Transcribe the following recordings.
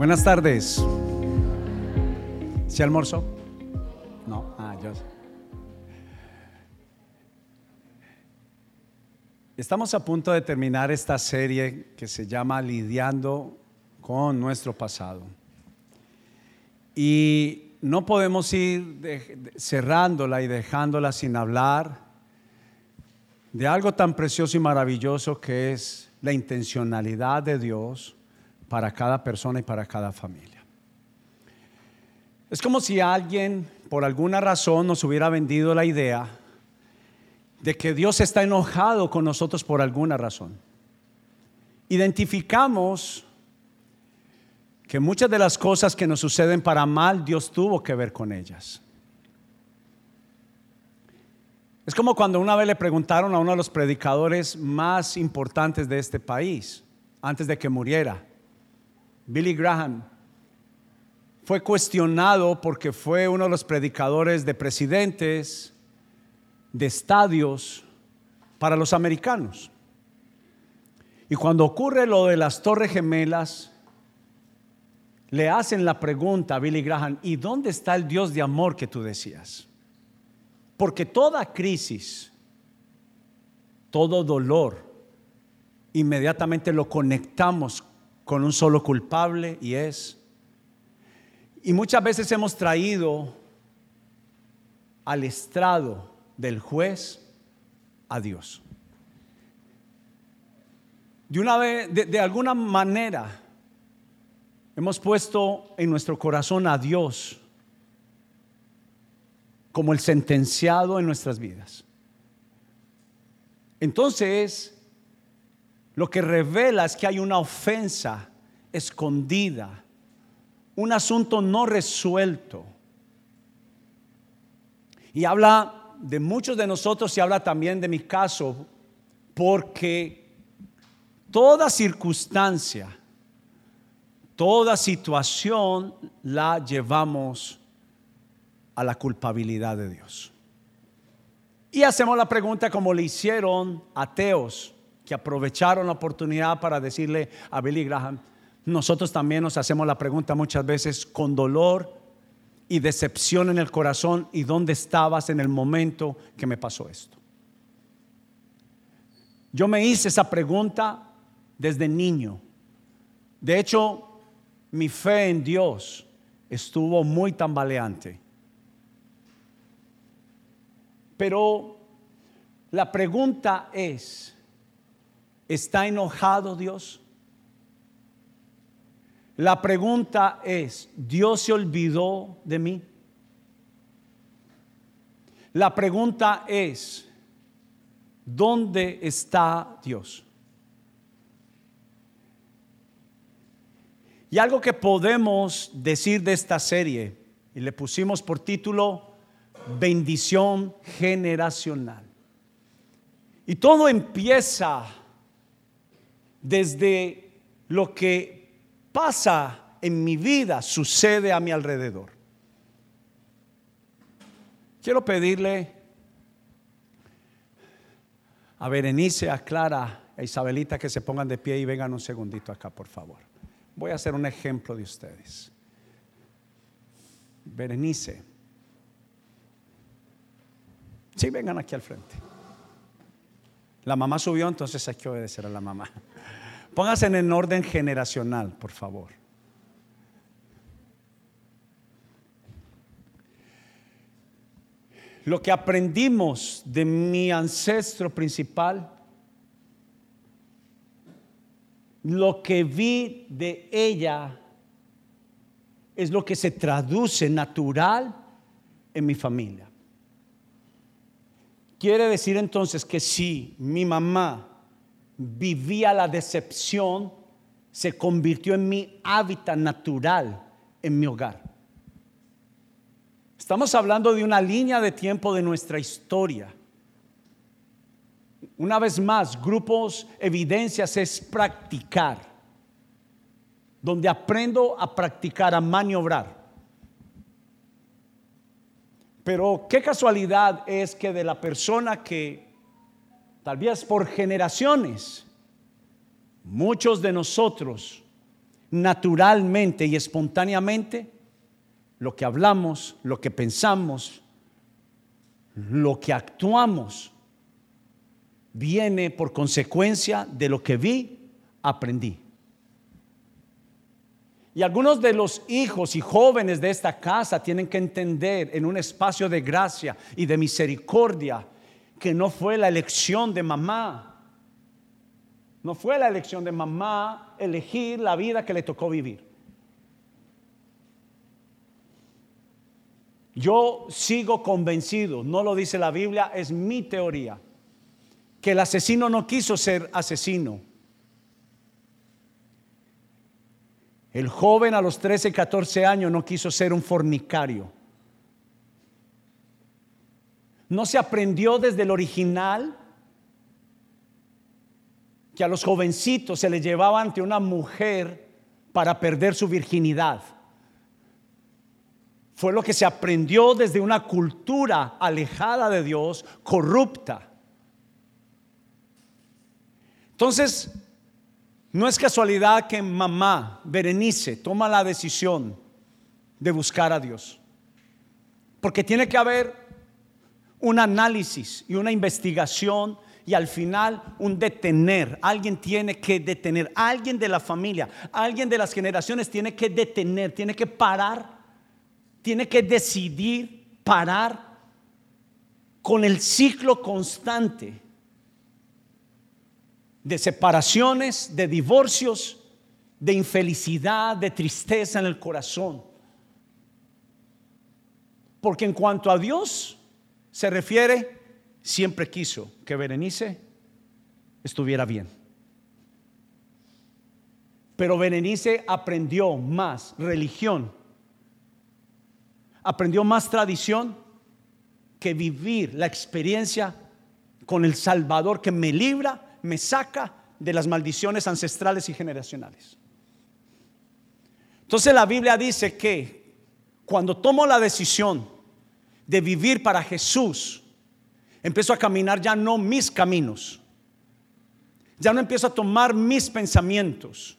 Buenas tardes. ¿Se almorzó? No, ah, yo. Estamos a punto de terminar esta serie que se llama Lidiando con nuestro pasado. Y no podemos ir cerrándola y dejándola sin hablar de algo tan precioso y maravilloso que es la intencionalidad de Dios para cada persona y para cada familia. Es como si alguien, por alguna razón, nos hubiera vendido la idea de que Dios está enojado con nosotros por alguna razón. Identificamos que muchas de las cosas que nos suceden para mal, Dios tuvo que ver con ellas. Es como cuando una vez le preguntaron a uno de los predicadores más importantes de este país, antes de que muriera, Billy Graham, fue cuestionado porque fue uno de los predicadores de presidentes, de estadios para los americanos. Y cuando ocurre lo de las Torres Gemelas, le hacen la pregunta a Billy Graham, ¿y dónde está el Dios de amor que tú decías? Porque toda crisis, todo dolor, inmediatamente lo conectamos con un solo culpable y es. Y muchas veces hemos traído al estrado del juez a Dios. De una vez, de, alguna manera, hemos puesto en nuestro corazón a Dios como el sentenciado en nuestras vidas. Entonces, lo que revela es que hay una ofensa escondida, un asunto no resuelto. Y habla de muchos de nosotros y habla también de mi caso, porque toda circunstancia, toda situación la llevamos a la culpabilidad de Dios. Y hacemos la pregunta como le hicieron ateos que aprovecharon la oportunidad para decirle a Billy Graham, nosotros también nos hacemos la pregunta muchas veces con dolor y decepción en el corazón, ¿y dónde estabas en el momento que me pasó esto? Yo me hice esa pregunta desde niño. De hecho, mi fe en Dios estuvo muy tambaleante. Pero la pregunta es, ¿Está enojado Dios? La pregunta es, ¿Dios se olvidó de mí? La pregunta es, ¿dónde está Dios? Y algo que podemos decir de esta serie, y le pusimos por título, bendición generacional. Y todo empieza desde lo que pasa en mi vida sucede a mi alrededor. Quiero pedirle a Berenice, a Clara, a Isabelita que se pongan de pie y vengan un segundito acá, por favor. Voy a hacer un ejemplo de ustedes. Berenice. Sí, vengan aquí al frente. La mamá subió, entonces hay que obedecer a la mamá. Pónganse en el orden generacional, por favor. Lo que aprendimos de mi ancestro principal, lo que vi de ella, es lo que se traduce natural en mi familia. Quiere decir entonces que si mi mamá vivía la decepción, se convirtió en mi hábitat natural en mi hogar. Estamos hablando de una línea de tiempo de nuestra historia. Una vez más, grupos, evidencias es practicar, donde aprendo a practicar, a maniobrar. Pero qué casualidad es que de la persona que tal vez por generaciones, muchos de nosotros naturalmente y espontáneamente lo que hablamos, lo que pensamos, lo que actuamos, viene por consecuencia de lo que vi, aprendí. Y algunos de los hijos y jóvenes de esta casa tienen que entender en un espacio de gracia y de misericordia que no fue la elección de mamá. No fue la elección de mamá elegir la vida que le tocó vivir. Yo sigo convencido, no lo dice la Biblia, es mi teoría, que el asesino no quiso ser asesino. El joven a los 13, 14 años no quiso ser un fornicario. No se aprendió desde el original que a los jovencitos se les llevaba ante una mujer para perder su virginidad. Fue lo que se aprendió desde una cultura alejada de Dios, corrupta. Entonces, no es casualidad que mamá Berenice toma la decisión de buscar a Dios. Porque tiene que haber un análisis y una investigación y al final un detener. Alguien tiene que detener. Alguien de la familia, alguien de las generaciones tiene que detener, tiene que parar tiene que decidir parar con el ciclo constante de separaciones, de divorcios, de infelicidad, de tristeza en el corazón. Porque en cuanto a Dios se refiere, siempre quiso que Berenice estuviera bien. Pero Berenice aprendió más religión aprendió más tradición que vivir la experiencia con el Salvador que me libra, me saca de las maldiciones ancestrales y generacionales. Entonces la Biblia dice que cuando tomo la decisión de vivir para Jesús, empiezo a caminar ya no mis caminos, ya no empiezo a tomar mis pensamientos,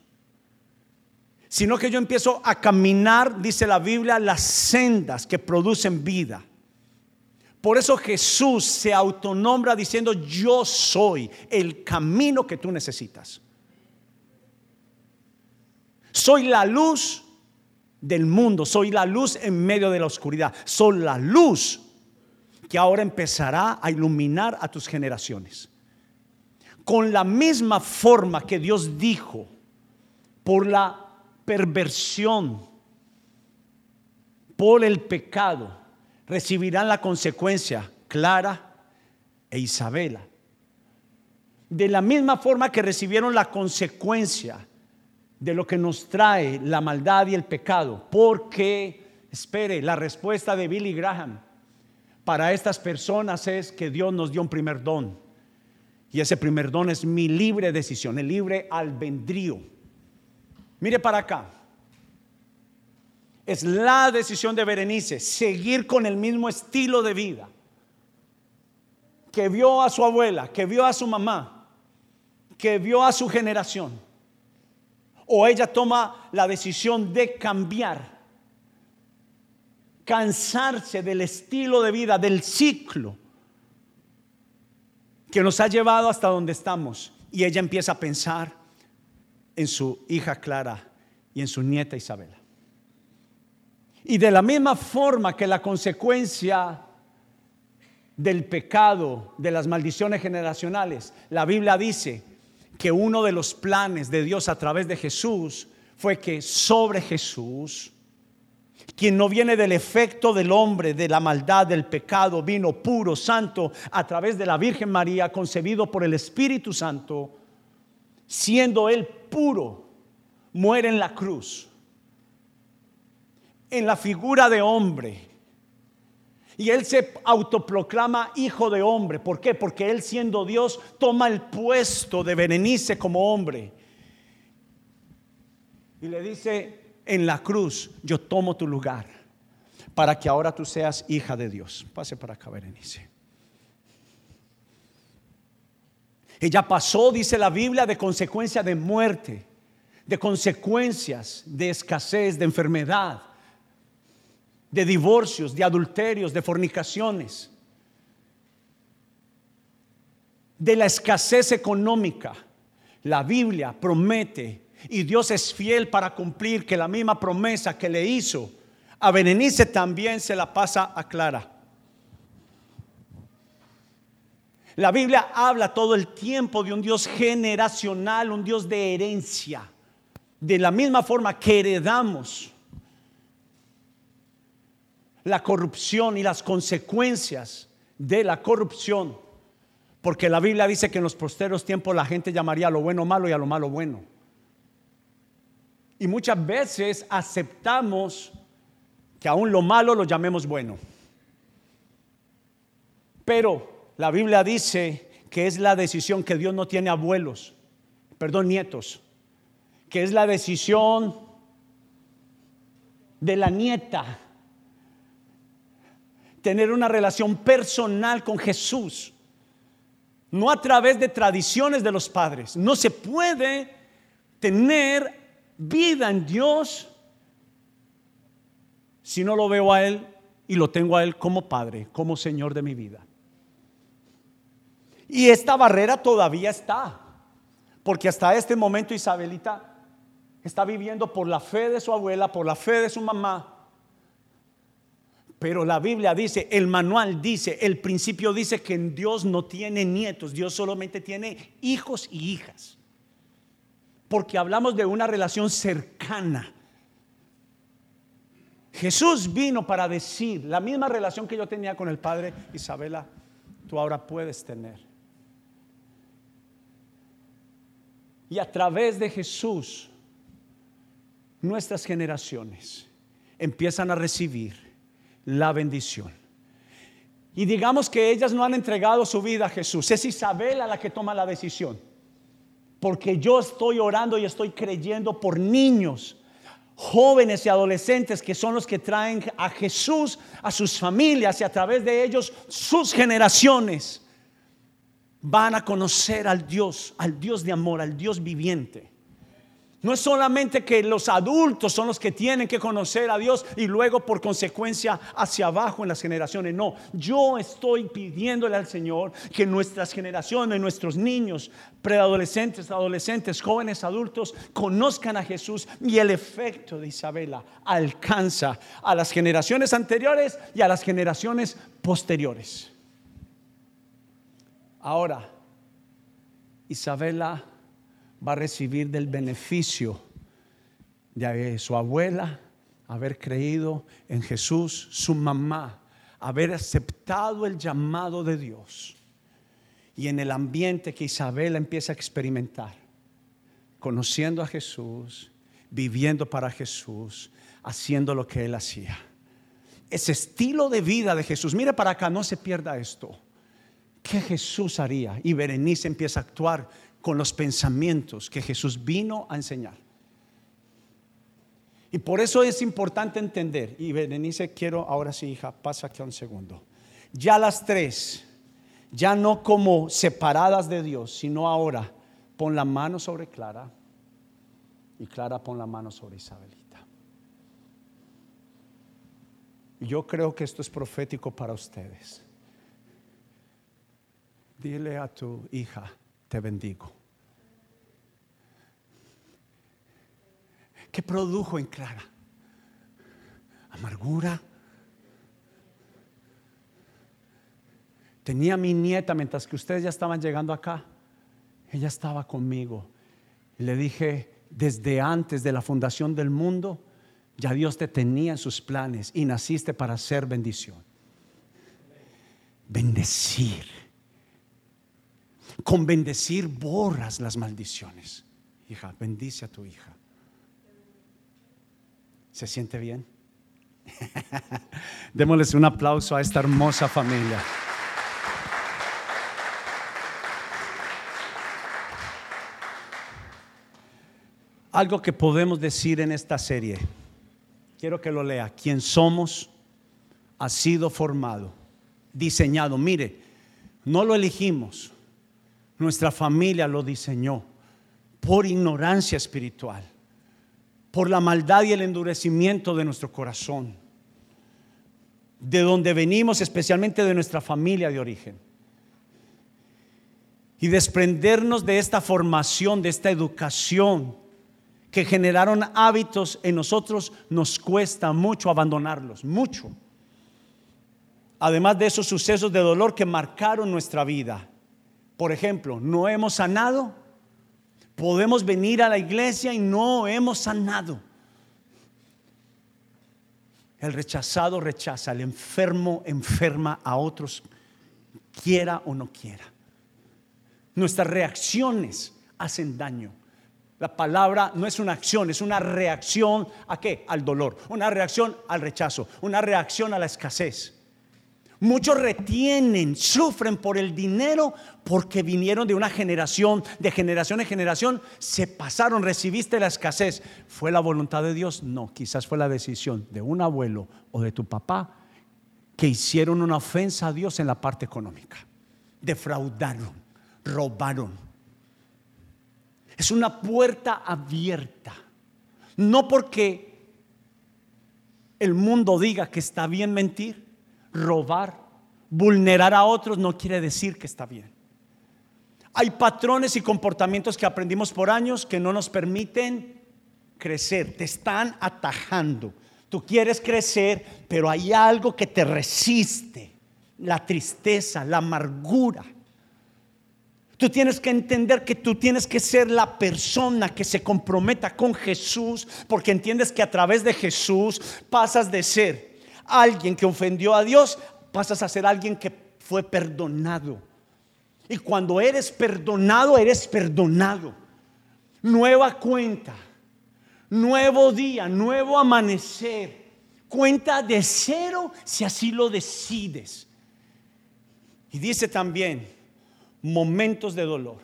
sino que yo empiezo a caminar, dice la Biblia, las sendas que producen vida. Por eso Jesús se autonombra diciendo, yo soy el camino que tú necesitas. Soy la luz del mundo, soy la luz en medio de la oscuridad, soy la luz que ahora empezará a iluminar a tus generaciones. Con la misma forma que Dios dijo por la perversión, por el pecado, recibirán la consecuencia Clara e Isabela. De la misma forma que recibieron la consecuencia de lo que nos trae la maldad y el pecado, porque, espere, la respuesta de Billy Graham para estas personas es que Dios nos dio un primer don. Y ese primer don es mi libre decisión, el libre albedrío. Mire para acá. Es la decisión de Berenice seguir con el mismo estilo de vida que vio a su abuela, que vio a su mamá, que vio a su generación. O ella toma la decisión de cambiar, cansarse del estilo de vida, del ciclo que nos ha llevado hasta donde estamos. Y ella empieza a pensar, en su hija Clara y en su nieta Isabela. Y de la misma forma que la consecuencia del pecado, de las maldiciones generacionales, la Biblia dice que uno de los planes de Dios a través de Jesús fue que sobre Jesús, quien no viene del efecto del hombre, de la maldad, del pecado, vino puro, santo, a través de la Virgen María, concebido por el Espíritu Santo, siendo él puro, muere en la cruz, en la figura de hombre. Y él se autoproclama hijo de hombre. ¿Por qué? Porque él siendo Dios toma el puesto de Berenice como hombre. Y le dice en la cruz, yo tomo tu lugar para que ahora tú seas hija de Dios. Pase para acá, Berenice. Ella pasó, dice la Biblia, de consecuencia de muerte de consecuencias, de escasez, de enfermedad, de divorcios, de adulterios, de fornicaciones, de la escasez económica. La Biblia promete y Dios es fiel para cumplir que la misma promesa que le hizo a Berenice también se la pasa a Clara. La Biblia habla todo el tiempo de un Dios generacional, un Dios de herencia. De la misma forma que heredamos la corrupción y las consecuencias de la corrupción. Porque la Biblia dice que en los posteros tiempos la gente llamaría a lo bueno malo y a lo malo bueno. Y muchas veces aceptamos que aún lo malo lo llamemos bueno. Pero la Biblia dice que es la decisión que Dios no tiene abuelos, perdón, nietos, que es la decisión de la nieta tener una relación personal con Jesús, no a través de tradiciones de los padres. No se puede tener vida en Dios si no lo veo a Él y lo tengo a Él como Padre, como Señor de mi vida. Y esta barrera todavía está, porque hasta este momento Isabelita está viviendo por la fe de su abuela, por la fe de su mamá. Pero la Biblia dice, el manual dice, el principio dice que Dios no tiene nietos, Dios solamente tiene hijos y hijas. Porque hablamos de una relación cercana Jesús vino para decir la misma relación que yo tenía con el Padre, Isabela, tú ahora puedes tener. Y a través de Jesús, nuestras generaciones empiezan a recibir la bendición. Y digamos que ellas no han entregado su vida a Jesús. Es Isabela la que toma la decisión. Porque yo estoy orando y estoy creyendo por niños jóvenes y adolescentes que son los que traen a Jesús a sus familias y a través de ellos sus generaciones van a conocer al Dios, al Dios de amor, al Dios viviente. No es solamente que los adultos son los que tienen que conocer a Dios y luego por consecuencia hacia abajo en las generaciones. No, yo estoy pidiéndole al Señor que nuestras generaciones, nuestros niños, preadolescentes, adolescentes, jóvenes, adultos, conozcan a Jesús y el efecto de Isabela alcanza a las generaciones anteriores y a las generaciones posteriores. Ahora, Isabela va a recibir del beneficio de su abuela, haber creído en Jesús, su mamá, haber aceptado el llamado de Dios y en el ambiente que Isabel empieza a experimentar, conociendo a Jesús, viviendo para Jesús, haciendo lo que él hacía. Ese estilo de vida de Jesús, mire para acá, no se pierda esto. ¿Qué Jesús haría? Y Berenice empieza a actuar con los pensamientos que Jesús vino a enseñar. Y por eso es importante entender, y Berenice, quiero ahora sí, hija, pasa aquí un segundo. Ya las tres, ya no como separadas de Dios, sino ahora, pon la mano sobre Clara y Clara pon la mano sobre Isabelita. Yo creo que esto es profético para ustedes. Dile a tu hija, te bendigo. ¿Qué produjo en Clara? Amargura. Tenía mi nieta mientras que ustedes ya estaban llegando acá. Ella estaba conmigo. Le dije, desde antes de la fundación del mundo, ya Dios te tenía en sus planes y naciste para ser bendición. Bendecir con bendecir borras las maldiciones. Hija, bendice a tu hija. ¿Se siente bien? Démosles un aplauso a esta hermosa familia. Algo que podemos decir en esta serie. Quiero que lo lea. Quien somos ha sido formado, diseñado. Mire, no lo elegimos. Nuestra familia lo diseñó. por ignorancia espiritual, por la maldad y el endurecimiento de nuestro corazón, de donde venimos, especialmente de nuestra familia de origen. Y desprendernos de esta formación, de esta educación que generaron hábitos en nosotros, nos cuesta mucho abandonarlos, mucho. Además de esos sucesos de dolor que marcaron nuestra vida. Por ejemplo, no hemos sanado Podemos venir a la iglesia y no hemos sanado. El rechazado rechaza, el enfermo enferma a otros, quiera o no quiera. Nuestras reacciones hacen daño. La palabra no es una acción, es una reacción a qué? Al dolor, una reacción al rechazo, una reacción a la escasez. Muchos retienen, sufren por el dinero porque vinieron de una generación, de generación en generación, se pasaron, recibiste la escasez. ¿Fue la voluntad de Dios? No, quizás fue la decisión de un abuelo o de tu papá que hicieron una ofensa a Dios en la parte económica. Defraudaron, robaron. Es una puerta abierta. No porque el mundo diga que está bien mentir, robar, vulnerar a otros no quiere decir que está bien. Hay patrones y comportamientos que aprendimos por años que no nos permiten crecer, te están atajando. Tú quieres crecer, pero hay algo que te resiste, la tristeza, la amargura. Tú tienes que entender que tú tienes que ser la persona que se comprometa con Jesús, porque entiendes que a través de Jesús pasas de ser alguien que ofendió a Dios, pasas a ser alguien que fue perdonado. Y cuando eres perdonado, eres perdonado. Nueva cuenta, nuevo día, nuevo amanecer. Cuenta de cero si así lo decides. Y dice también momentos de dolor,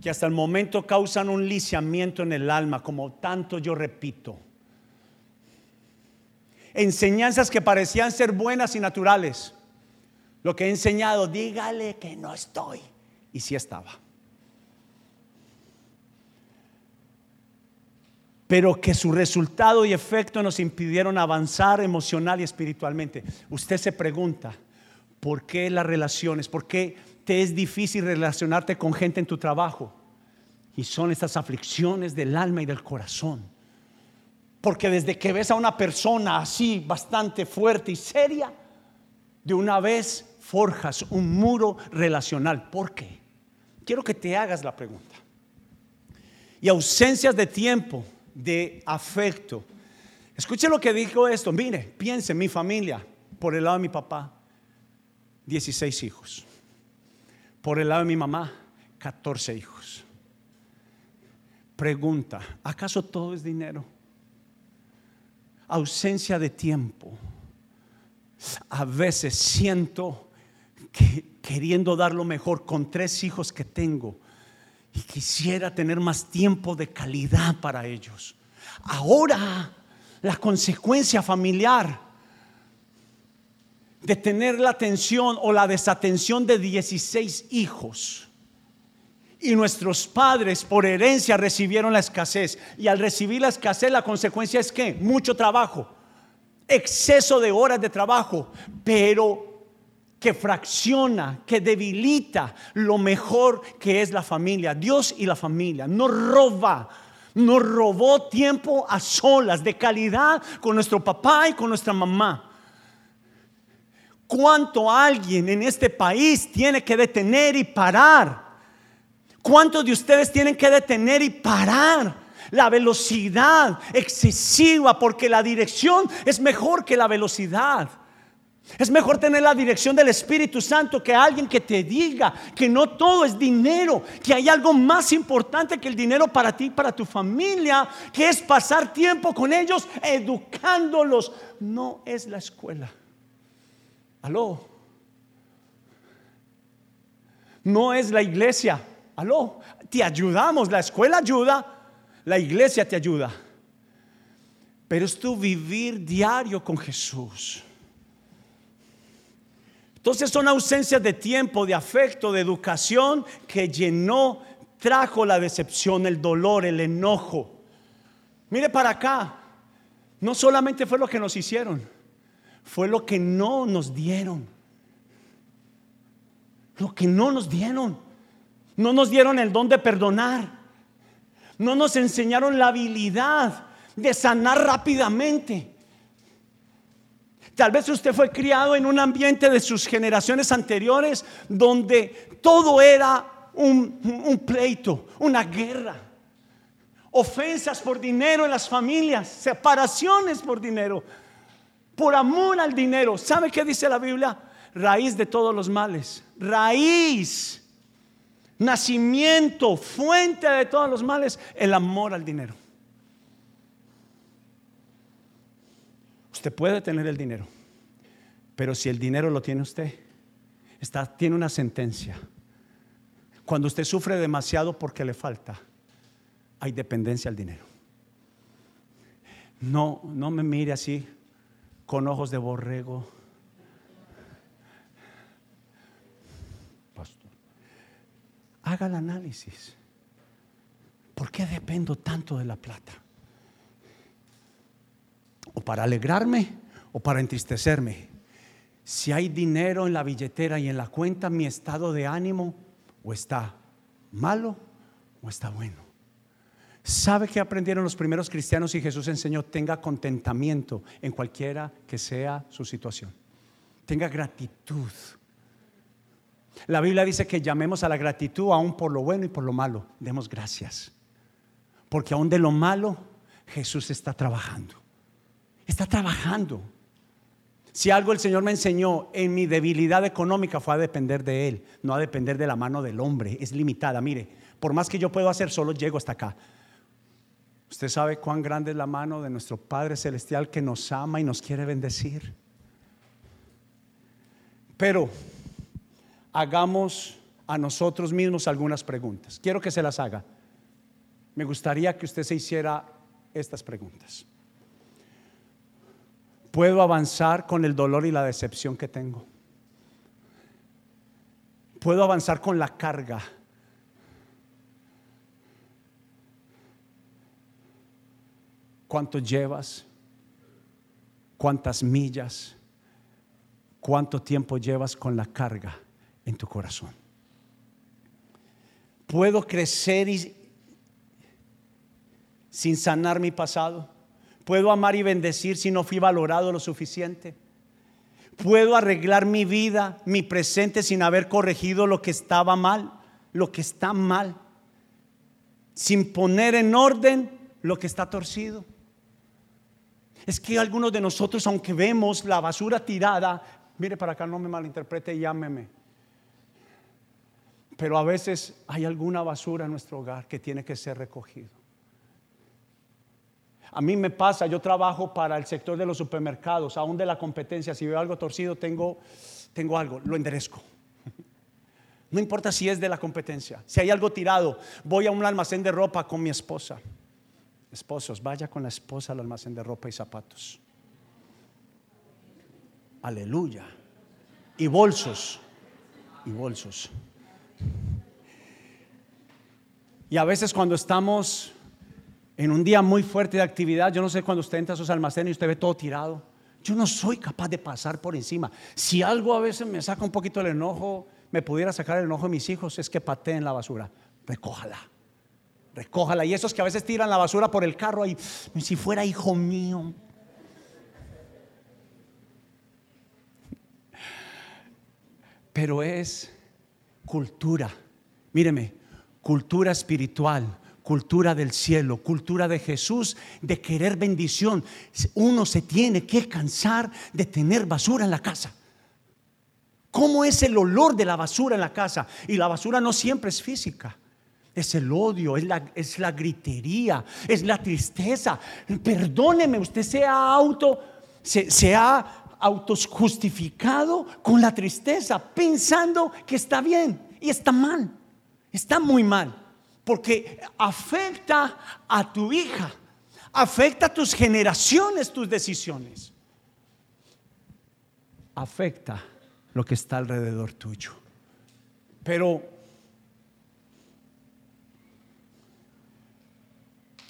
que hasta el momento causan un lisiamiento en el alma, como tanto yo repito enseñanzas que parecían ser buenas y naturales. Lo que he enseñado, dígale que no estoy. Y sí estaba. Pero que su resultado y efecto nos impidieron avanzar emocional y espiritualmente. Usted se pregunta, ¿por qué las relaciones? ¿Por qué te es difícil relacionarte con gente en tu trabajo? Y son estas aflicciones del alma y del corazón porque desde que ves a una persona así, bastante fuerte y seria, de una vez forjas un muro relacional. ¿Por qué? Quiero que te hagas la pregunta. Y ausencias de tiempo, de afecto. Escuche lo que dijo esto. Mire, piense, mi familia, por el lado de mi papá, 16 hijos. Por el lado de mi mamá, 14 hijos. Pregunta, ¿acaso todo es dinero? Ausencia de tiempo. A veces siento que queriendo dar lo mejor con tres hijos que tengo y quisiera tener más tiempo de calidad para ellos. Ahora la consecuencia familiar de tener la atención o la desatención de 16 hijos y nuestros padres por herencia recibieron la escasez. Y al recibir la escasez la consecuencia es que mucho trabajo, exceso de horas de trabajo, pero que fracciona, que debilita lo mejor que es la familia, Dios y la familia. No roba, nos robó tiempo a solas, de calidad, con nuestro papá y con nuestra mamá. ¿Cuánto alguien en este país tiene que detener y parar? ¿Cuántos de ustedes tienen que detener y parar la velocidad excesiva? Porque la dirección es mejor que la velocidad. Es mejor tener la dirección del Espíritu Santo que alguien que te diga que no todo es dinero, que hay algo más importante que el dinero para ti, para tu familia, que es pasar tiempo con ellos educándolos. No es la escuela. Aló. No es la iglesia. Aló, te ayudamos, la escuela ayuda, la iglesia te ayuda. Pero es tu vivir diario con Jesús. Entonces son ausencias de tiempo, de afecto, de educación que llenó trajo la decepción, el dolor, el enojo. Mire para acá, no solamente fue lo que nos hicieron, fue lo que no nos dieron. Lo que no nos dieron. No nos dieron el don de perdonar. No nos enseñaron la habilidad de sanar rápidamente. Tal vez usted fue criado en un ambiente de sus generaciones anteriores donde todo era un, pleito, una guerra ofensas por dinero en las familias, separaciones por dinero, por amor al dinero. ¿Sabe qué dice la Biblia? Raíz de todos los males. Raíz, nacimiento, fuente de todos los males, el amor al dinero. Usted puede tener el dinero, pero si el dinero lo tiene usted, está, tiene una sentencia. Cuando usted sufre demasiado porque le falta, hay dependencia al dinero. No, no me mire así con ojos de borrego. Haga el análisis. ¿Por qué dependo tanto de la plata? O para alegrarme o para entristecerme. Si hay dinero en la billetera y en la cuenta, mi estado de ánimo o está malo o está bueno. ¿Sabe que aprendieron los primeros cristianos y Jesús enseñó? Tenga contentamiento en cualquiera que sea su situación. Tenga gratitud. La Biblia dice que llamemos a la gratitud aún por lo bueno y por lo malo. Demos gracias. Porque aún de lo malo Jesús está trabajando. Está trabajando. Si algo el Señor me enseñó en mi debilidad económica fue a depender de Él, no a depender de la mano del hombre. Es limitada. Mire, por más que yo puedo hacer, solo llego hasta acá. Usted sabe cuán grande es la mano de nuestro Padre Celestial que nos ama y nos quiere bendecir. Pero hagamos a nosotros mismos algunas preguntas. Quiero que se las haga. Me gustaría que usted se hiciera estas preguntas. ¿Puedo avanzar con el dolor y la decepción que tengo? ¿Puedo avanzar con la carga? cuánto llevas, cuántas millas, cuánto tiempo llevas con la carga en tu corazón. ¿Puedo crecer sin sanar mi pasado? ¿Puedo amar y bendecir si no fui valorado lo suficiente? ¿Puedo arreglar mi vida, mi presente sin haber corregido lo que estaba mal, lo que está mal? Sin poner en orden lo que está torcido. Es que algunos de nosotros, aunque vemos la basura tirada, mire para acá, no me malinterprete llámeme. Pero a veces hay alguna basura en nuestro hogar que tiene que ser recogido. A mí me pasa, yo trabajo para el sector de los supermercados, aún de la competencia. Si veo algo torcido, tengo, tengo algo, lo enderezco. No importa si es de la competencia. Si hay algo tirado, voy a un almacén de ropa con mi esposa. Esposos, vaya con la esposa al almacén de ropa y zapatos. Aleluya. Y bolsos. Y bolsos. Y a veces cuando estamos en un día muy fuerte de actividad, yo no sé cuando usted entra a sus almacenes y usted ve todo tirado, yo no soy capaz de pasar por encima. Si algo a veces me saca un poquito el enojo, me pudiera sacar el enojo de mis hijos, es que pateen la basura. Recójala recójala. Y esos que a veces tiran la basura por el carro ahí, si fuera hijo mío. Pero es cultura, míreme, cultura espiritual, cultura del cielo, cultura de Jesús, de querer bendición. Uno se tiene que cansar de tener basura en la casa. ¿Cómo es el olor de la basura en la casa? Y la basura no siempre es física es el odio, es la, es la gritería, es la tristeza. Perdóneme, usted se ha auto, se, se ha justificado con la tristeza, pensando que está bien y está mal, está muy mal, porque afecta a tu hija, afecta a tus generaciones, tus decisiones, afecta lo que está alrededor tuyo. Pero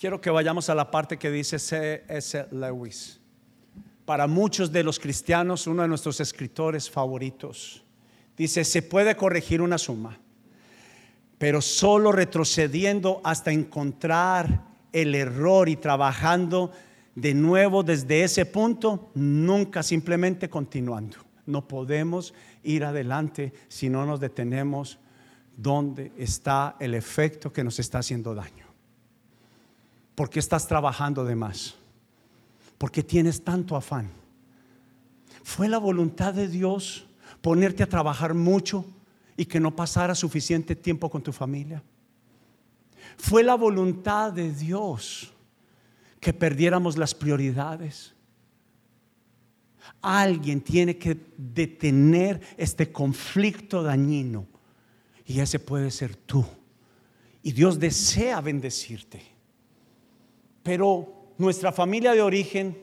quiero que vayamos a la parte que dice C.S. Lewis. Para muchos de los cristianos, uno de nuestros escritores favoritos, dice, se puede corregir una suma, pero solo retrocediendo hasta encontrar el error y trabajando de nuevo desde ese punto, nunca simplemente continuando. No podemos ir adelante si no nos detenemos donde está el efecto que nos está haciendo daño. ¿Por qué estás trabajando de más? ¿Por qué tienes tanto afán? ¿Fue la voluntad de Dios ponerte a trabajar mucho y que no pasara suficiente tiempo con tu familia? ¿Fue la voluntad de Dios que perdiéramos las prioridades? Alguien tiene que detener este conflicto dañino y ese puede ser tú. Y Dios desea bendecirte. Pero nuestra familia de origen,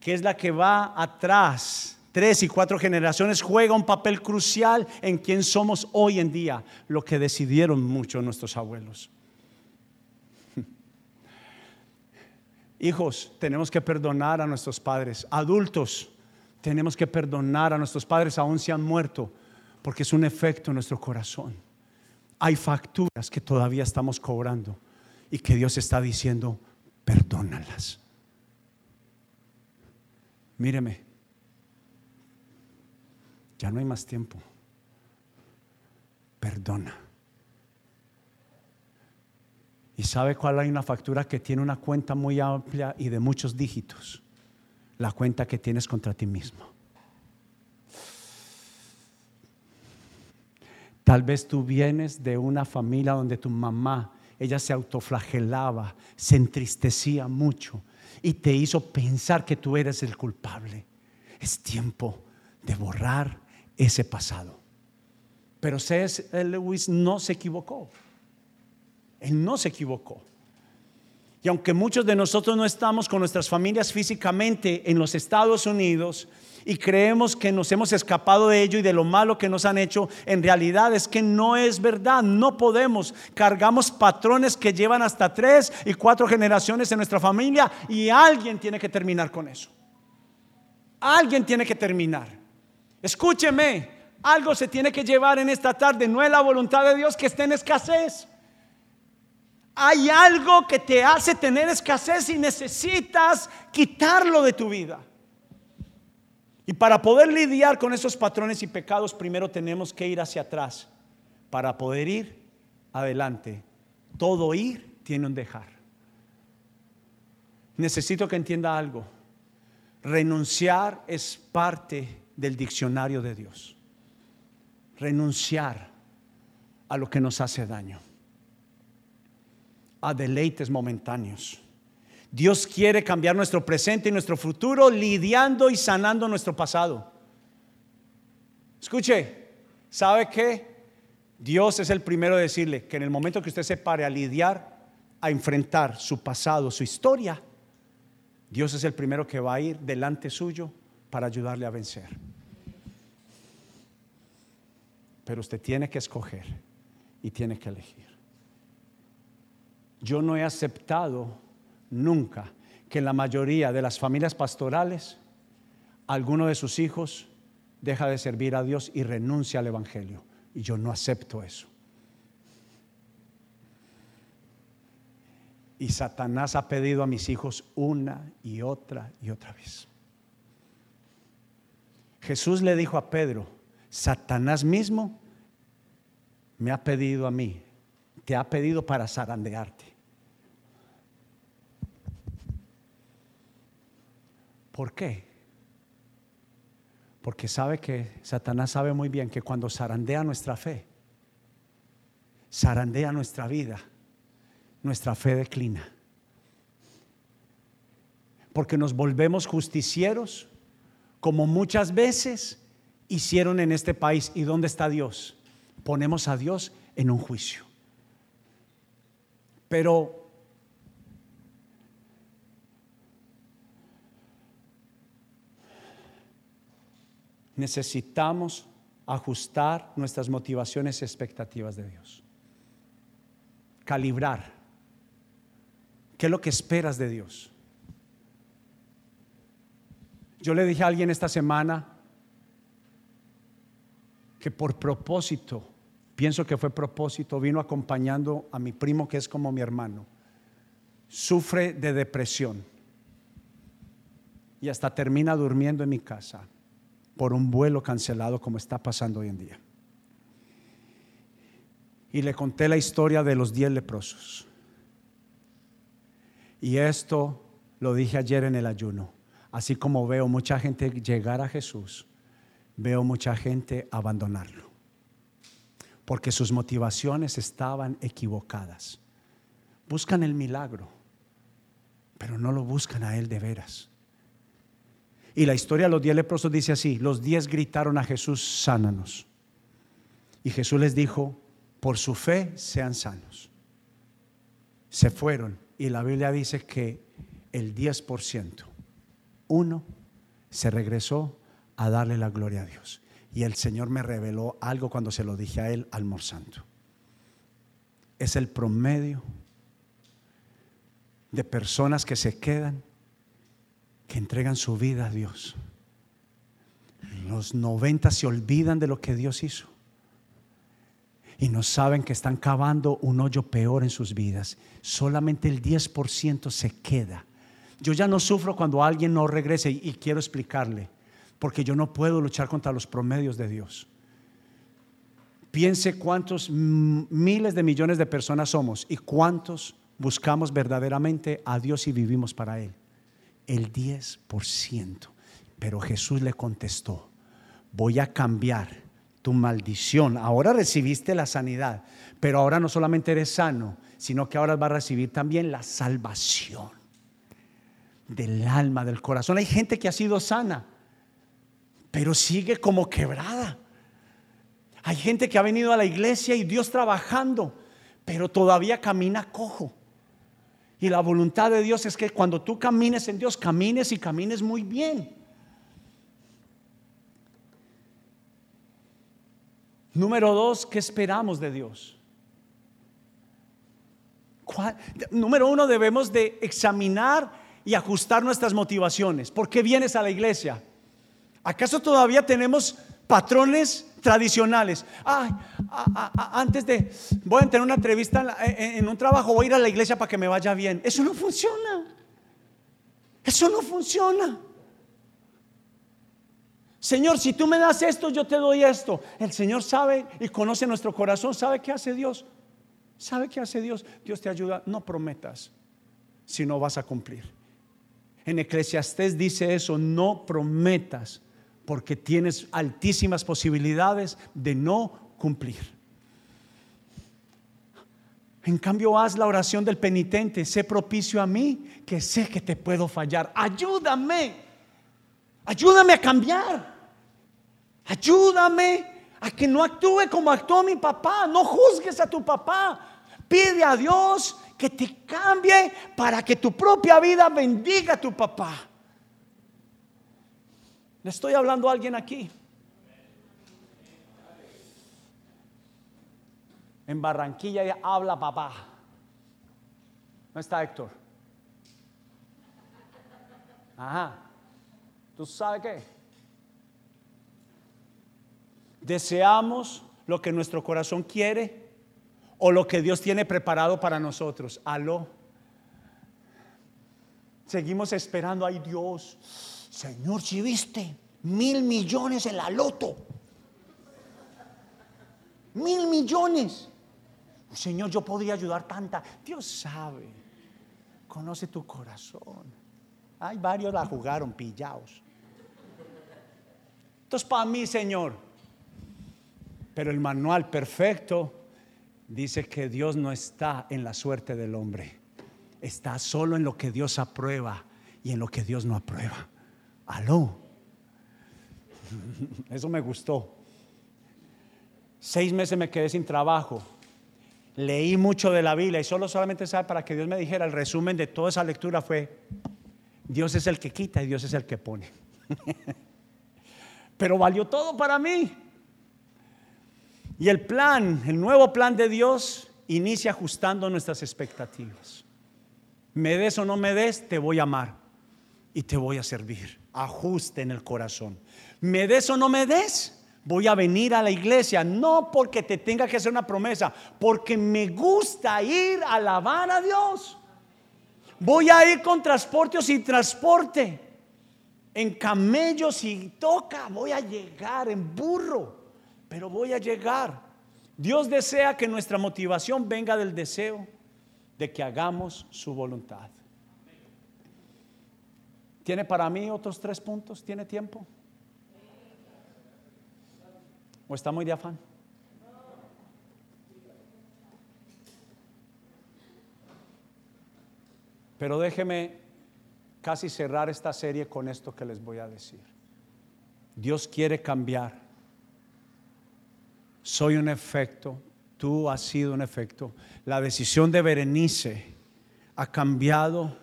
que es la que va atrás, tres y cuatro generaciones, juega un papel crucial en quién somos hoy en día, lo que decidieron muchos nuestros abuelos. Hijos, tenemos que perdonar a nuestros padres. Adultos, tenemos que perdonar a nuestros padres, aún si han muerto porque es un efecto en nuestro corazón. Hay facturas que todavía estamos cobrando y que Dios está diciendo, perdónalas. Míreme, ya no hay más tiempo. Perdona. ¿Y sabe cuál hay una factura que tiene una cuenta muy amplia y de muchos dígitos? La cuenta que tienes contra ti mismo. Tal vez tú vienes de una familia donde tu mamá, ella se autoflagelaba, se entristecía mucho y te hizo pensar que tú eres el culpable. Es tiempo de borrar ese pasado. Pero C.S. Lewis no se equivocó. Él no se equivocó. Y aunque muchos de nosotros no estamos con nuestras familias físicamente en los Estados Unidos, y creemos que nos hemos escapado de ello y de lo malo que nos han hecho, en realidad es que no es verdad, no podemos. Cargamos patrones que llevan hasta tres y cuatro generaciones en nuestra familia y alguien tiene que terminar con eso. Alguien tiene que terminar. Escúcheme, algo se tiene que llevar en esta tarde, no es la voluntad de Dios que esté en escasez. Hay algo que te hace tener escasez y necesitas quitarlo de tu vida. Y para poder lidiar con esos patrones y pecados, primero tenemos que ir hacia atrás. Para poder ir adelante, todo ir tiene un dejar. Necesito que entienda algo. Renunciar es parte del diccionario de Dios. Renunciar a lo que nos hace daño. A deleites momentáneos Dios quiere cambiar nuestro presente y nuestro futuro lidiando y sanando nuestro pasado. Escuche, ¿sabe qué? Dios es el primero de decirle que en el momento que usted se pare a lidiar, a enfrentar su pasado, su historia, Dios es el primero que va a ir delante suyo para ayudarle a vencer. Pero usted tiene que escoger y tiene que elegir. Yo no he aceptado nunca que en la mayoría de las familias pastorales alguno de sus hijos deja de servir a Dios y renuncia al Evangelio. Y yo no acepto eso. Y Satanás ha pedido a mis hijos una y otra y otra vez. Jesús le dijo a Pedro, Satanás mismo me ha pedido a mí, te ha pedido para zarandearte. ¿Por qué? Porque sabe que Satanás sabe muy bien que cuando zarandea nuestra fe, zarandea nuestra vida, nuestra fe declina. Porque nos volvemos justicieros, como muchas veces hicieron en este país. ¿Y dónde está Dios? Ponemos a Dios en un juicio. Pero necesitamos ajustar nuestras motivaciones y expectativas de Dios. Calibrar. ¿Qué es lo que esperas de Dios? Yo le dije a alguien esta semana que por propósito, pienso que fue propósito, vino acompañando a mi primo que es como mi hermano. Sufre de depresión y hasta termina durmiendo en mi casa por un vuelo cancelado como está pasando hoy en día. Y le conté la historia de los diez leprosos. Y esto lo dije ayer en el ayuno. Así como veo mucha gente llegar a Jesús, veo mucha gente abandonarlo. Porque sus motivaciones estaban equivocadas. Buscan el milagro, pero no lo buscan a Él de veras. Y la historia de los diez leprosos dice así, los diez gritaron a Jesús, sánanos. Y Jesús les dijo, por su fe sean sanos. Se fueron y la Biblia dice que el 10%, uno, se regresó a darle la gloria a Dios. Y el Señor me reveló algo cuando se lo dije a él almorzando. Es el promedio de personas que se quedan entregan su vida a Dios. Los 90 se olvidan de lo que Dios hizo y no saben que están cavando un hoyo peor en sus vidas. Solamente el 10% se queda. Yo ya no sufro cuando alguien no regrese y quiero explicarle, porque yo no puedo luchar contra los promedios de Dios. Piense cuántos miles de millones de personas somos y cuántos buscamos verdaderamente a Dios y vivimos para Él el 10%. Pero Jesús le contestó, voy a cambiar tu maldición. Ahora recibiste la sanidad, pero ahora no solamente eres sano, sino que ahora vas a recibir también la salvación del alma, del corazón. Hay gente que ha sido sana, pero sigue como quebrada. Hay gente que ha venido a la iglesia y Dios trabajando, pero todavía camina cojo. Y la voluntad de Dios es que cuando tú camines en Dios, camines y camines muy bien. Número dos, ¿qué esperamos de Dios? Número uno, debemos de examinar y ajustar nuestras motivaciones. ¿Por qué vienes a la iglesia? ¿Acaso todavía tenemos patrones tradicionales. antes de, voy a tener una entrevista en, en un trabajo, voy a ir a la iglesia para que me vaya bien. Eso no funciona. Eso no funciona. Señor, si tú me das esto, yo te doy esto. El Señor sabe y conoce nuestro corazón, sabe qué hace Dios. ¿Sabe qué hace Dios? Dios te ayuda. No prometas si no vas a cumplir. En Eclesiastés dice eso, no prometas porque tienes altísimas posibilidades de no cumplir. En cambio, haz la oración del penitente, sé propicio a mí, que sé que te puedo fallar. Ayúdame, ayúdame a cambiar. Ayúdame a que no actúe como actuó mi papá. No juzgues a tu papá. Pide a Dios que te cambie para que tu propia vida bendiga a tu papá. Le estoy hablando a alguien aquí. En Barranquilla habla papá. ¿No está Héctor? Ajá. ¿Tú sabes qué? Deseamos lo que nuestro corazón quiere o lo que Dios tiene preparado para nosotros. Aló. Seguimos esperando, ay Dios, Señor, si viste mil millones en la loto. Mil millones. Señor, yo podría ayudar tanta. Dios sabe, conoce tu corazón. Hay varios la jugaron pillados. Entonces, para mí, Señor. Pero el manual perfecto dice que Dios no está en la suerte del hombre. Está solo en lo que Dios aprueba y en lo que Dios no aprueba. Aló. Eso me gustó. Seis meses me quedé sin trabajo. Leí mucho de la Biblia y solo solamente sabe para que Dios me dijera el resumen de toda esa lectura fue Dios es el que quita y Dios es el que pone. Pero valió todo para mí. Y el plan, el nuevo plan de Dios inicia ajustando nuestras expectativas. Me des o no me des, te voy a amar y te voy a servir. Ajuste en el corazón. Me des o no me des, voy a venir a la iglesia, no porque te tenga que hacer una promesa, porque me gusta ir a alabar a Dios. Voy a ir con transporte o sin transporte, en camello si toca, voy a llegar en burro, pero voy a llegar. Dios desea que nuestra motivación venga del deseo de que hagamos su voluntad. ¿Tiene para mí otros tres puntos? ¿Tiene tiempo? ¿O está muy de afán? Pero déjeme casi cerrar esta serie con esto que les voy a decir. Dios quiere cambiar. Soy un efecto, tú has sido un efecto. La decisión de Berenice ha cambiado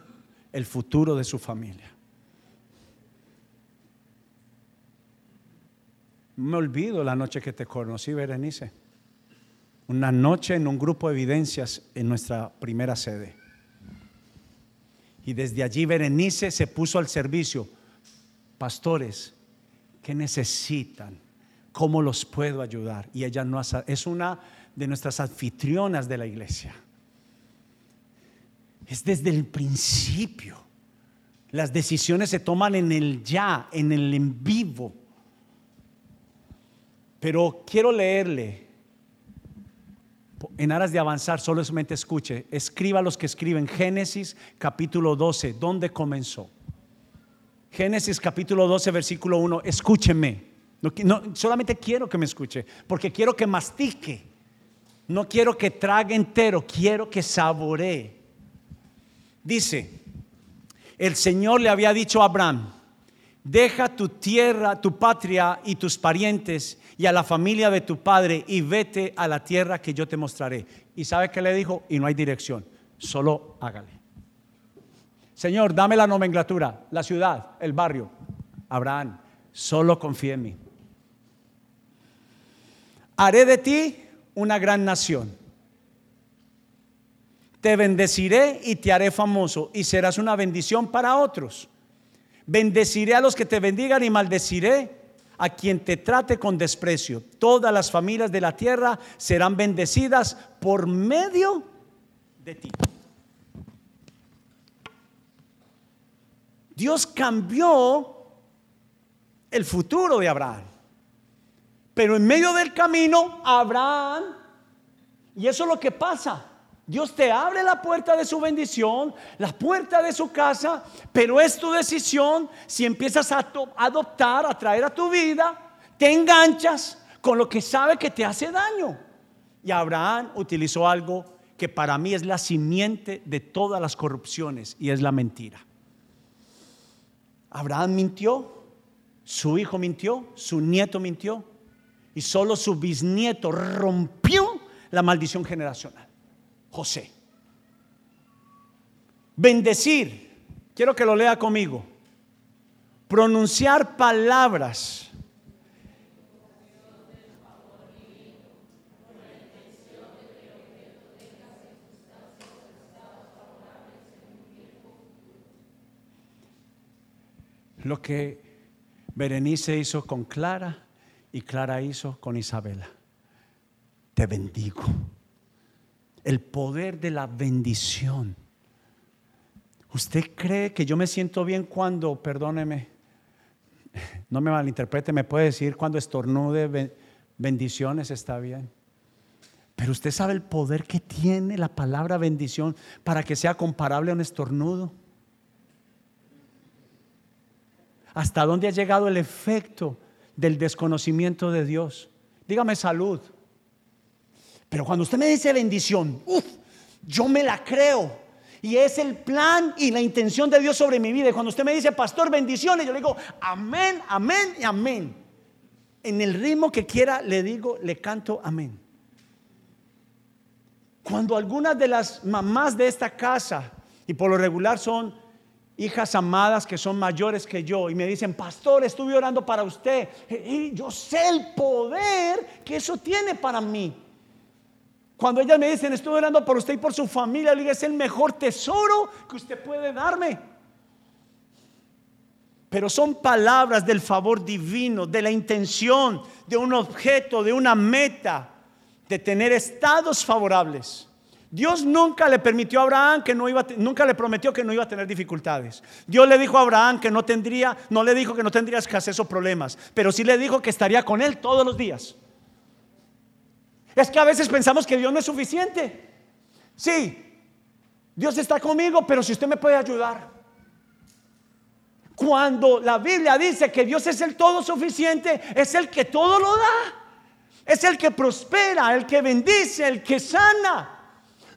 el futuro de su familia. Me olvido la noche que te conocí, Berenice. Una noche en un grupo de evidencias en nuestra primera sede. Y desde allí Berenice se puso al servicio. Pastores, ¿qué necesitan? ¿Cómo los puedo ayudar? Y ella no es una de nuestras anfitrionas de la iglesia. Es desde el principio. Las decisiones se toman en el ya, en el en vivo. Pero quiero leerle, en aras de avanzar, solamente escuche, escriba los que escriben Génesis capítulo 12, ¿dónde comenzó? Génesis capítulo 12, versículo 1, escúcheme. Solamente quiero que me escuche, porque quiero que mastique. No quiero que trague entero, quiero que saboree. Dice, el Señor le había dicho a Abraham, deja tu tierra, tu patria y tus parientes y a la familia de tu padre y vete a la tierra que yo te mostraré. Y sabe que le dijo, y no hay dirección, solo hágale. Señor, dame la nomenclatura, la ciudad, el barrio. Abraham, solo confía en mí. Haré de ti una gran nación. Te bendeciré y te haré famoso y serás una bendición para otros. Bendeciré a los que te bendigan y maldeciré a quien te trate con desprecio. Todas las familias de la tierra serán bendecidas por medio de ti. Dios cambió el futuro de Abraham. Pero en medio del camino, Abraham, y eso es lo que pasa, Dios te abre la puerta de su bendición, la puerta de su casa, pero es tu decisión si empiezas a adoptar, a traer a tu vida, te enganchas con lo que sabe que te hace daño. Y Abraham utilizó algo que para mí es la simiente de todas las corrupciones y es la mentira. Abraham mintió, su hijo mintió, su nieto mintió y solo su bisnieto rompió la maldición generacional. José. Bendecir, quiero que lo lea conmigo. Pronunciar palabras. Lo que Berenice hizo con Clara y Clara hizo con Isabela. Te bendigo el poder de la bendición. ¿Usted cree que yo me siento bien cuando, perdóneme, no me malinterprete, me puede decir cuando estornude bendiciones está bien? Pero usted sabe el poder que tiene la palabra bendición para que sea comparable a un estornudo. ¿Hasta dónde ha llegado el efecto del desconocimiento de Dios? Dígame salud. Pero cuando usted me dice bendición, yo me la creo. Y es el plan y la intención de Dios sobre mi vida. Y cuando usted me dice, pastor, bendiciones, yo le digo, amén, amén y amén. En el ritmo que quiera, le digo, le canto amén. Cuando algunas de las mamás de esta casa, y por lo regular son hijas amadas que son mayores que yo, y me dicen, pastor, estuve orando para usted, y yo sé el poder que eso tiene para mí. Cuando ellas me dicen, estoy orando por usted y por su familia, le digo, es el mejor tesoro que usted puede darme. Pero son palabras del favor divino, de la intención, de un objeto, de una meta, de tener estados favorables. Dios nunca le permitió a Abraham que no iba, nunca le prometió que no iba a tener dificultades. Dios le dijo a Abraham que no tendría, no le dijo que no tendría escasez o problemas, pero sí le dijo que estaría con él todos los días. Es que a veces pensamos que Dios no es suficiente. Sí, Dios está conmigo, pero si usted me puede ayudar. Cuando la Biblia dice que Dios es el todo suficiente, es el que todo lo da. Es el que prospera, el que bendice, el que sana.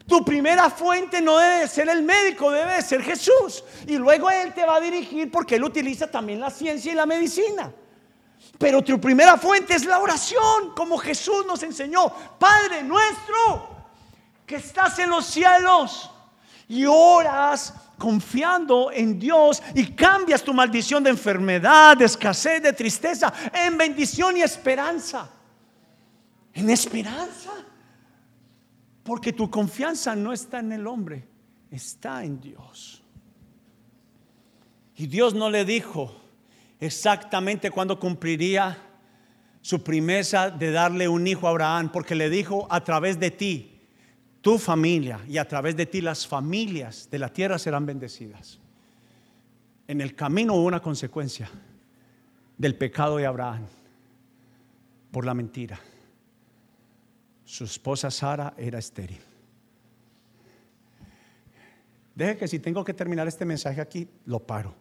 Tu primera fuente no debe ser el médico, debe ser Jesús. Y luego Él te va a dirigir porque Él utiliza también la ciencia y la medicina. Pero tu primera fuente es la oración, como Jesús nos enseñó. Padre nuestro, que estás en los cielos y oras confiando en Dios y cambias tu maldición de enfermedad, de escasez, de tristeza, en bendición y esperanza. En esperanza. Porque tu confianza no está en el hombre, está en Dios. Y Dios no le dijo exactamente cuándo cumpliría su promesa de darle un hijo a Abraham, porque le dijo a través de ti, tu familia y a través de ti las familias de la tierra serán bendecidas. En el camino hubo una consecuencia del pecado de Abraham por la mentira su esposa Sara era estéril. Deje que si tengo que terminar este mensaje aquí, lo paro.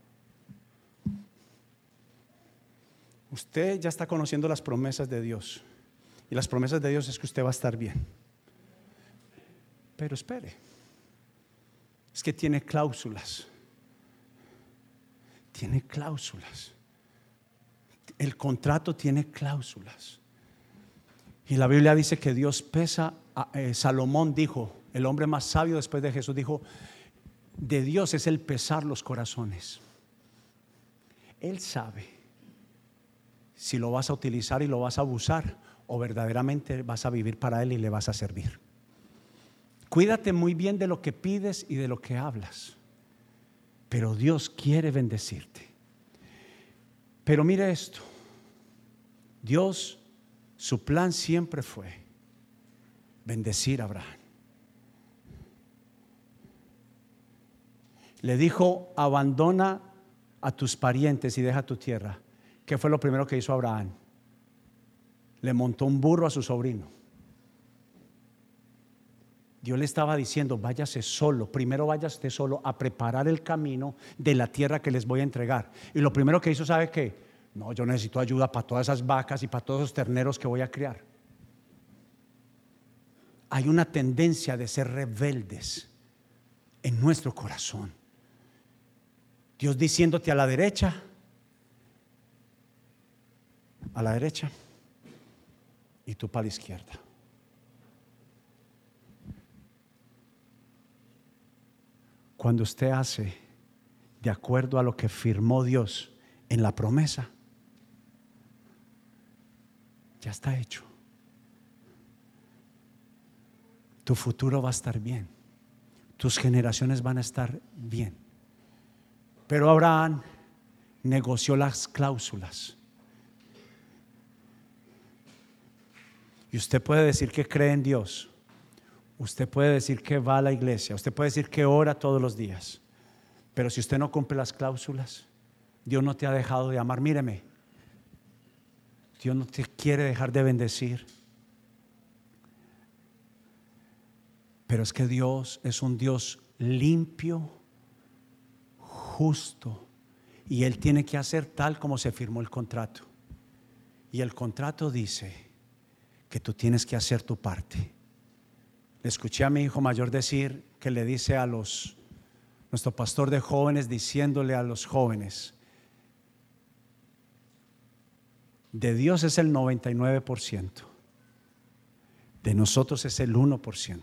Usted ya está conociendo las promesas de Dios. Y las promesas de Dios es que usted va a estar bien. Pero espere. Es que tiene cláusulas. Tiene cláusulas. El contrato tiene cláusulas. Y la Biblia dice que Dios pesa, eh, Salomón dijo, el hombre más sabio después de Jesús dijo, de Dios es el pesar los corazones. Él sabe si lo vas a utilizar y lo vas a abusar o verdaderamente vas a vivir para Él y le vas a servir. Cuídate muy bien de lo que pides y de lo que hablas, pero Dios quiere bendecirte. Pero mire esto, Dios su plan siempre fue bendecir a Abraham. Le dijo, abandona a tus parientes y deja tu tierra. ¿Qué fue lo primero que hizo Abraham? Le montó un burro a su sobrino. Dios le estaba diciendo, váyase solo, primero váyase solo a preparar el camino de la tierra que les voy a entregar. Y lo primero que hizo, ¿sabe qué? No, yo necesito ayuda para todas esas vacas y para todos esos terneros que voy a criar. Hay una tendencia de ser rebeldes en nuestro corazón. Dios diciéndote a la derecha, a la derecha y tú para la izquierda. Cuando usted hace de acuerdo a lo que firmó Dios en la promesa, ya está hecho. Tu futuro va a estar bien. Tus generaciones van a estar bien. Pero Abraham negoció las cláusulas. Y usted puede decir que cree en Dios. Usted puede decir que va a la iglesia. Usted puede decir que ora todos los días. Pero si usted no cumple las cláusulas, Dios no te ha dejado de amar. Míreme, Dios no te quiere dejar de bendecir. Pero es que Dios es un Dios limpio, justo, y Él tiene que hacer tal como se firmó el contrato. Y el contrato dice que tú tienes que hacer tu parte. Le escuché a mi hijo mayor decir que le dice a los, nuestro pastor de jóvenes, diciéndole a los jóvenes, de Dios es el 99%, de nosotros es el 1%.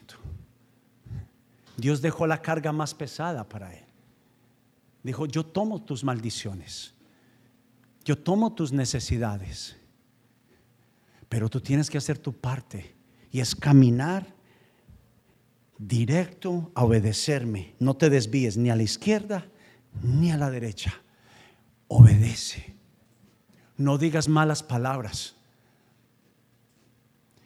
Dios dejó la carga más pesada para él. Dijo, yo tomo tus maldiciones, yo tomo tus necesidades, pero tú tienes que hacer tu parte y es caminar directo a obedecerme. No te desvíes ni a la izquierda ni a la derecha. Obedece. No digas malas palabras.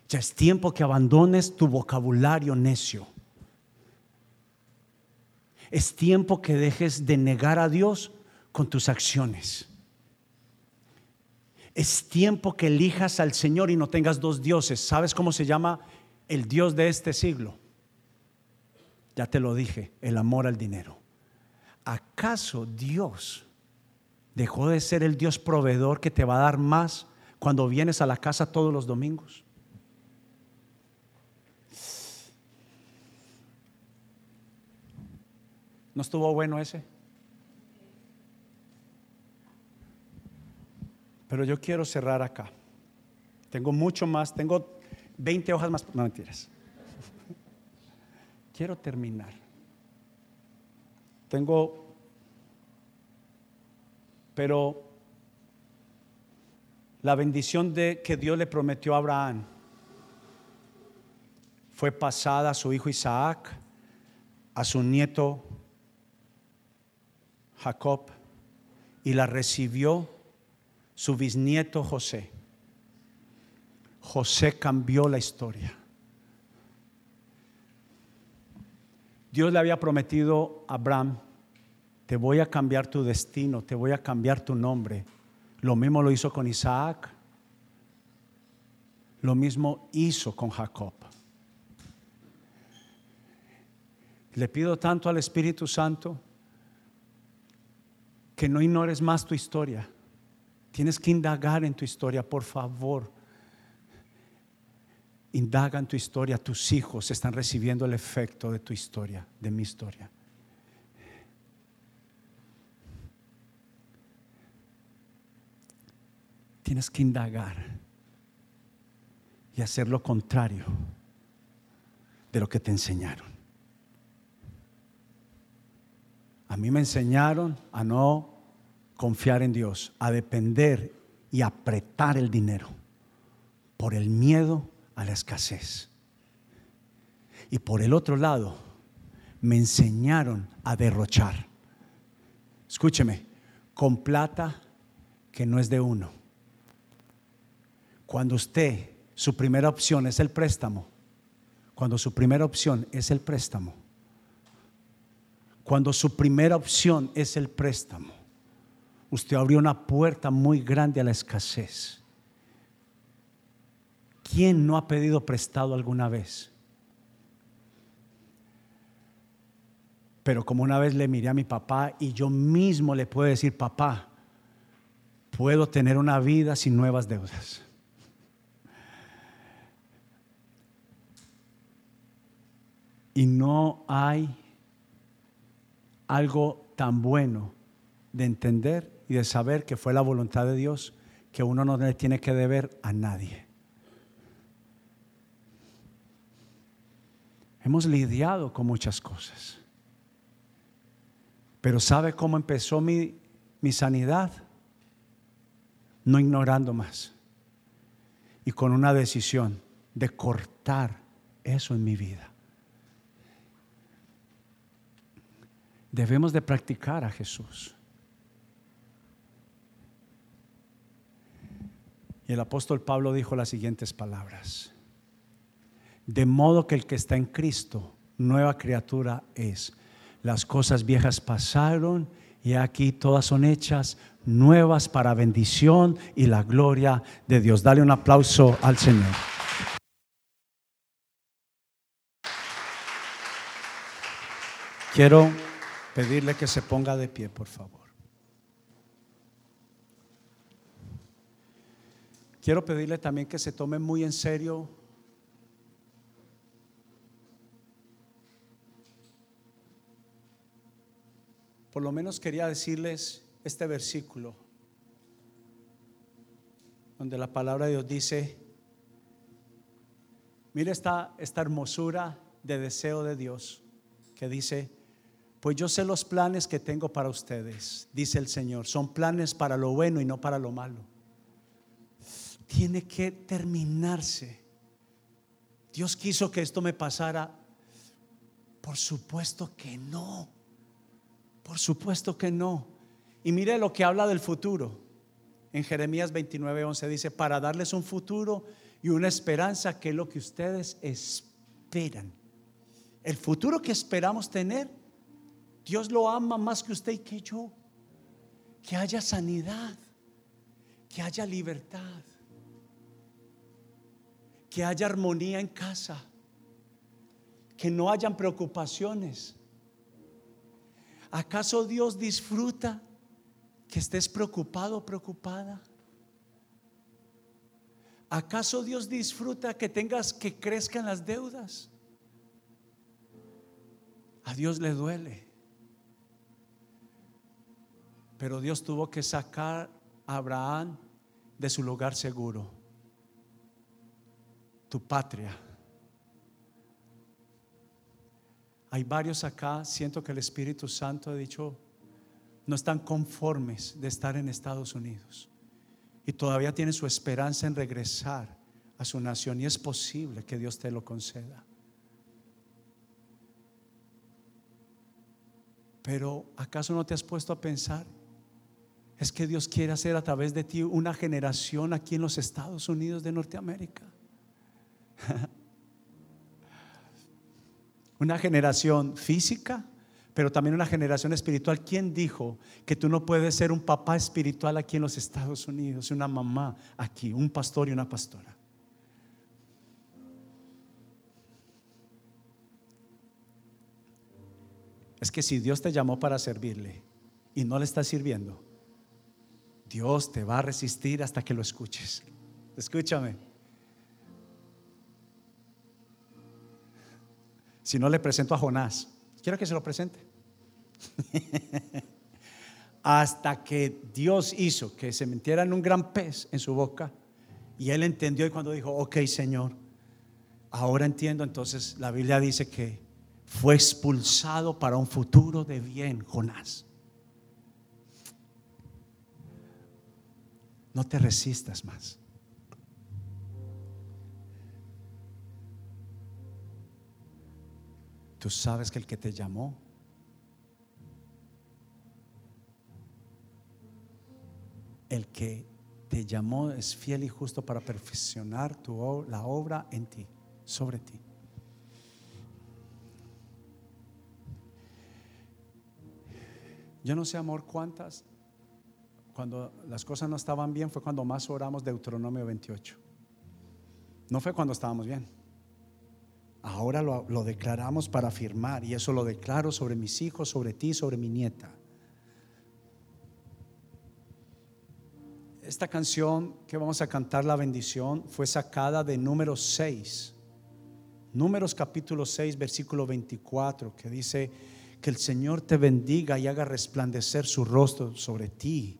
Ya es tiempo que abandones tu vocabulario necio. Es tiempo que dejes de negar a Dios con tus acciones. Es tiempo que elijas al Señor y no tengas dos dioses. ¿Sabes cómo se llama el Dios de este siglo? Ya te lo dije, el amor al dinero. ¿Acaso Dios dejó de ser el Dios proveedor que te va a dar más cuando vienes a la casa todos los domingos? ¿No estuvo bueno ese? Pero yo quiero cerrar acá. Tengo mucho más, tengo 20 hojas más. No mentiras. Quiero terminar. Tengo, pero la bendición de que Dios le prometió a Abraham fue pasada a su hijo Isaac, a su nieto Jacob, y la recibió su bisnieto José. José cambió la historia. Dios le había prometido a Abraham, te voy a cambiar tu destino, te voy a cambiar tu nombre. Lo mismo lo hizo con Isaac, lo mismo hizo con Jacob. Le pido tanto al Espíritu Santo que no ignores más tu historia. Tienes que indagar en tu historia, por favor. Indaga en tu historia, tus hijos están recibiendo el efecto de tu historia, de mi historia. Tienes que indagar y hacer lo contrario de lo que te enseñaron. A mí me enseñaron a no confiar en Dios, a depender y apretar el dinero por el miedo a la escasez. Y por el otro lado, me enseñaron a derrochar. Escúcheme, con plata que no es de uno. Cuando usted, su primera opción es el préstamo, cuando su primera opción es el préstamo, cuando su primera opción es el préstamo, usted abrió una puerta muy grande a la escasez. ¿Quién no ha pedido prestado alguna vez? Pero como una vez le miré a mi papá y yo mismo le puedo decir, papá, puedo tener una vida sin nuevas deudas. Y no hay algo tan bueno de entender y de saber que fue la voluntad de Dios que uno no le tiene que deber a nadie. Hemos lidiado con muchas cosas. Pero ¿sabe cómo empezó mi, mi sanidad? No ignorando más. Y con una decisión de cortar eso en mi vida. Debemos de practicar a Jesús. Y el apóstol Pablo dijo las siguientes palabras. De modo que el que está en Cristo, nueva criatura es. Las cosas viejas pasaron y aquí todas son hechas nuevas para bendición y la gloria de Dios. Dale un aplauso al Señor. Quiero pedirle que se ponga de pie, por favor. Quiero pedirle también que se tome muy en serio por lo menos quería decirles este versículo, donde la palabra de Dios dice, mire esta, esta hermosura de deseo de Dios, que dice, pues yo sé los planes que tengo para ustedes, dice el Señor, son planes para lo bueno y no para lo malo. Tiene que terminarse. Dios quiso que esto me pasara Por supuesto que no. Por supuesto que no. Y mire lo que habla del futuro. En Jeremías 29, 11 dice, para darles un futuro y una esperanza que es lo que ustedes esperan. El futuro que esperamos tener, Dios lo ama más que usted y que yo. Que haya sanidad, que haya libertad, que haya armonía en casa, que no hayan preocupaciones. ¿Acaso Dios disfruta que estés preocupado o preocupada? ¿Acaso Dios disfruta que tengas que crezcan las deudas? A Dios le duele. Pero Dios tuvo que sacar a Abraham de su lugar seguro, tu patria. Hay varios acá, siento que el Espíritu Santo ha dicho, no están conformes de estar en Estados Unidos y todavía tienen su esperanza en regresar a su nación y es posible que Dios te lo conceda. Pero ¿acaso no te has puesto a pensar? Es que Dios quiere hacer a través de ti una generación aquí en los Estados Unidos de Norteamérica. una generación física, pero también una generación espiritual. ¿Quién dijo que tú no puedes ser un papá espiritual aquí en los Estados Unidos, una mamá aquí, un pastor y una pastora? Es que si Dios te llamó para servirle y no le estás sirviendo, Dios te va a resistir hasta que lo escuches. Escúchame. Si no le presento a Jonás, quiero que se lo presente. hasta que Dios hizo que se metiera en un gran pez en su boca y él entendió y cuando dijo, ok Señor, ahora entiendo, entonces la Biblia dice que fue expulsado para un futuro de bien, Jonás. No te resistas más. Tú sabes que el que te llamó el que te llamó es fiel y justo para perfeccionar tu, la obra en ti, sobre ti. Yo no sé, amor, cuántas cuando las cosas no estaban bien fue cuando más oramos Deuteronomio 28. No fue cuando estábamos bien. Ahora lo, lo, declaramos para afirmar y eso lo declaro sobre mis hijos, sobre ti, sobre mi nieta. Esta canción que vamos a cantar, La bendición, fue sacada de números 6. Números capítulo 6, versículo 24, que dice que el Señor te bendiga y haga resplandecer su rostro sobre ti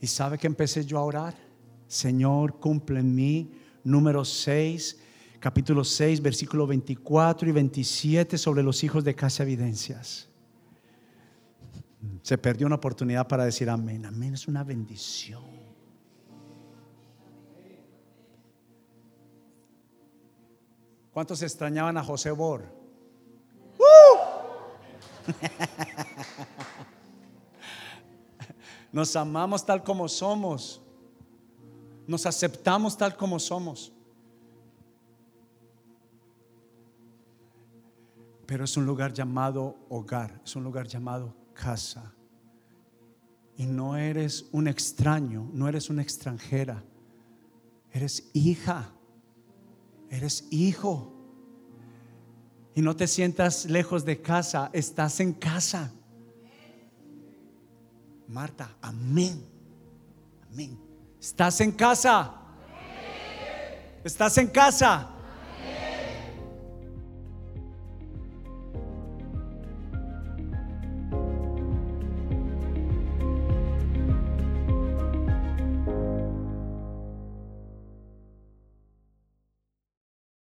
Y sabe que empecé yo a orar. Señor, cumple en mí. Número 6, capítulo 6, versículo 24 y 27 sobre los hijos de casa evidencias. Se perdió una oportunidad para decir amén. Amén es una bendición. ¿Cuántos extrañaban a José Bor? ¡Uh! Nos amamos tal como somos. Nos aceptamos tal como somos. Pero es un lugar llamado hogar, es un lugar llamado casa. Y no eres un extraño, no eres una extranjera. Eres hija, eres hijo. Y no te sientas lejos de casa, estás en casa. Marta, amén. Amén. ¿Estás en casa? ¿Estás en casa?